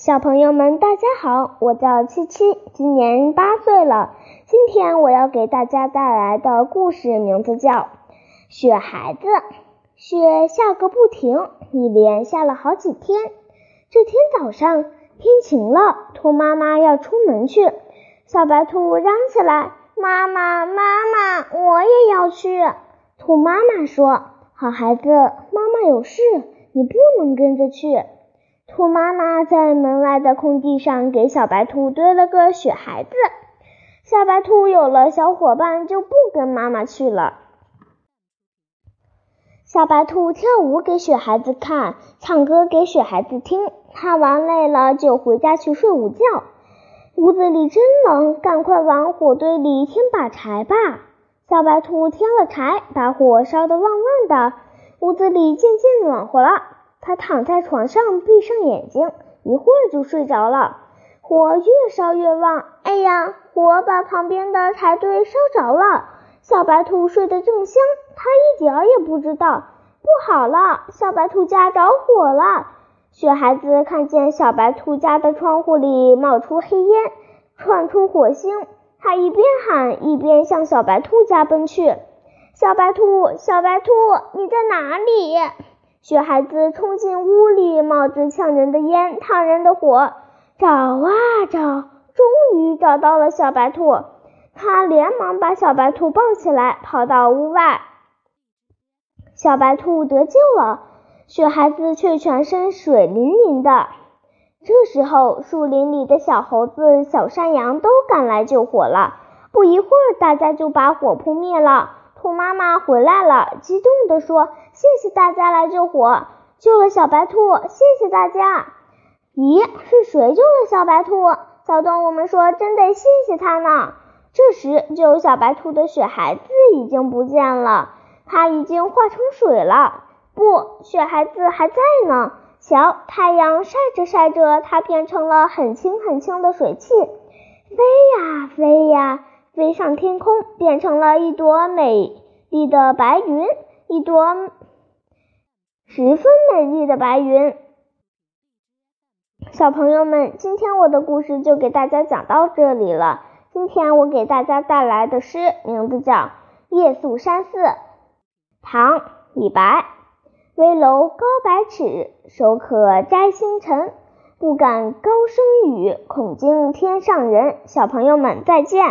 小朋友们，大家好，我叫七七，今年八岁了。今天我要给大家带来的故事名字叫《雪孩子》。雪下个不停，一连下了好几天。这天早上天晴了，兔妈妈要出门去。小白兔嚷起来：“妈妈，妈妈，我也要去！”兔妈妈说：“好孩子，妈妈有事，你不能跟着去。”兔妈妈在门外的空地上给小白兔堆了个雪孩子。小白兔有了小伙伴，就不跟妈妈去了。小白兔跳舞给雪孩子看，唱歌给雪孩子听。他玩累了，就回家去睡午觉。屋子里真冷，赶快往火堆里添把柴吧。小白兔添了柴，把火烧得旺旺的，屋子里渐渐暖和了。他躺在床上，闭上眼睛，一会儿就睡着了。火越烧越旺，哎呀，火把旁边的柴堆烧着了。小白兔睡得正香，他一点儿也不知道。不好了，小白兔家着火了！雪孩子看见小白兔家的窗户里冒出黑烟，窜出火星，他一边喊一边向小白兔家奔去。小白兔，小白兔，你在哪里？雪孩子冲进屋里，冒着呛人的烟、烫人的火，找啊找，终于找到了小白兔。他连忙把小白兔抱起来，跑到屋外。小白兔得救了，雪孩子却全身水淋淋的。这时候，树林里的小猴子、小山羊都赶来救火了。不一会儿，大家就把火扑灭了。兔妈妈回来了，激动地说：“谢谢大家来救火，救了小白兔，谢谢大家。”咦，是谁救了小白兔？小动物们说：“真得谢谢他呢。”这时，救小白兔的雪孩子已经不见了，它已经化成水了。不，雪孩子还在呢。瞧，太阳晒着晒着，它变成了很轻很轻的水汽，飞呀飞呀。飞上天空，变成了一朵美丽的白云，一朵十分美丽的白云。小朋友们，今天我的故事就给大家讲到这里了。今天我给大家带来的诗名字叫《夜宿山寺》，唐·李白。危楼高百尺，手可摘星辰。不敢高声语，恐惊天上人。小朋友们，再见。